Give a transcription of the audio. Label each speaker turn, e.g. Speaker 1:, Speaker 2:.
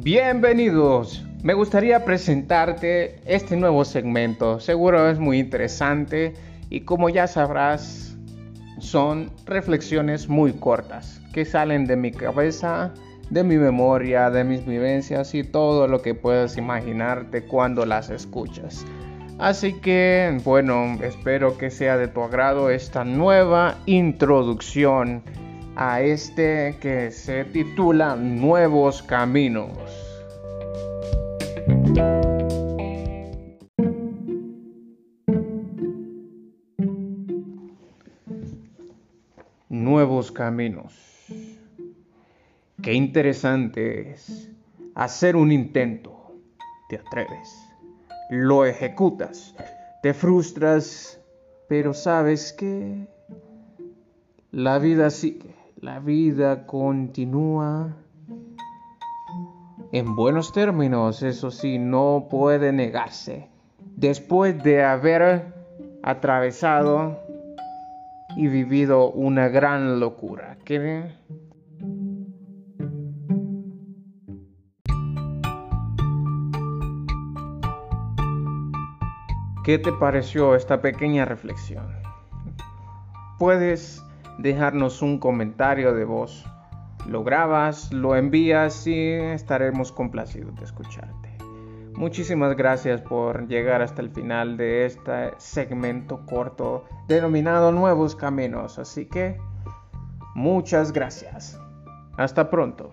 Speaker 1: Bienvenidos. Me gustaría presentarte este nuevo segmento. Seguro es muy interesante y como ya sabrás, son reflexiones muy cortas que salen de mi cabeza, de mi memoria, de mis vivencias y todo lo que puedas imaginarte cuando las escuchas. Así que, bueno, espero que sea de tu agrado esta nueva introducción a este que se titula Nuevos Caminos. Nuevos caminos. Qué interesante es hacer un intento. Te atreves, lo ejecutas, te frustras, pero sabes que la vida sigue. La vida continúa. En buenos términos, eso sí, no puede negarse. Después de haber atravesado y vivido una gran locura. ¿Qué? ¿Qué te pareció esta pequeña reflexión? Puedes dejarnos un comentario de voz. Lo grabas, lo envías y estaremos complacidos de escucharte. Muchísimas gracias por llegar hasta el final de este segmento corto denominado Nuevos Caminos. Así que muchas gracias. Hasta pronto.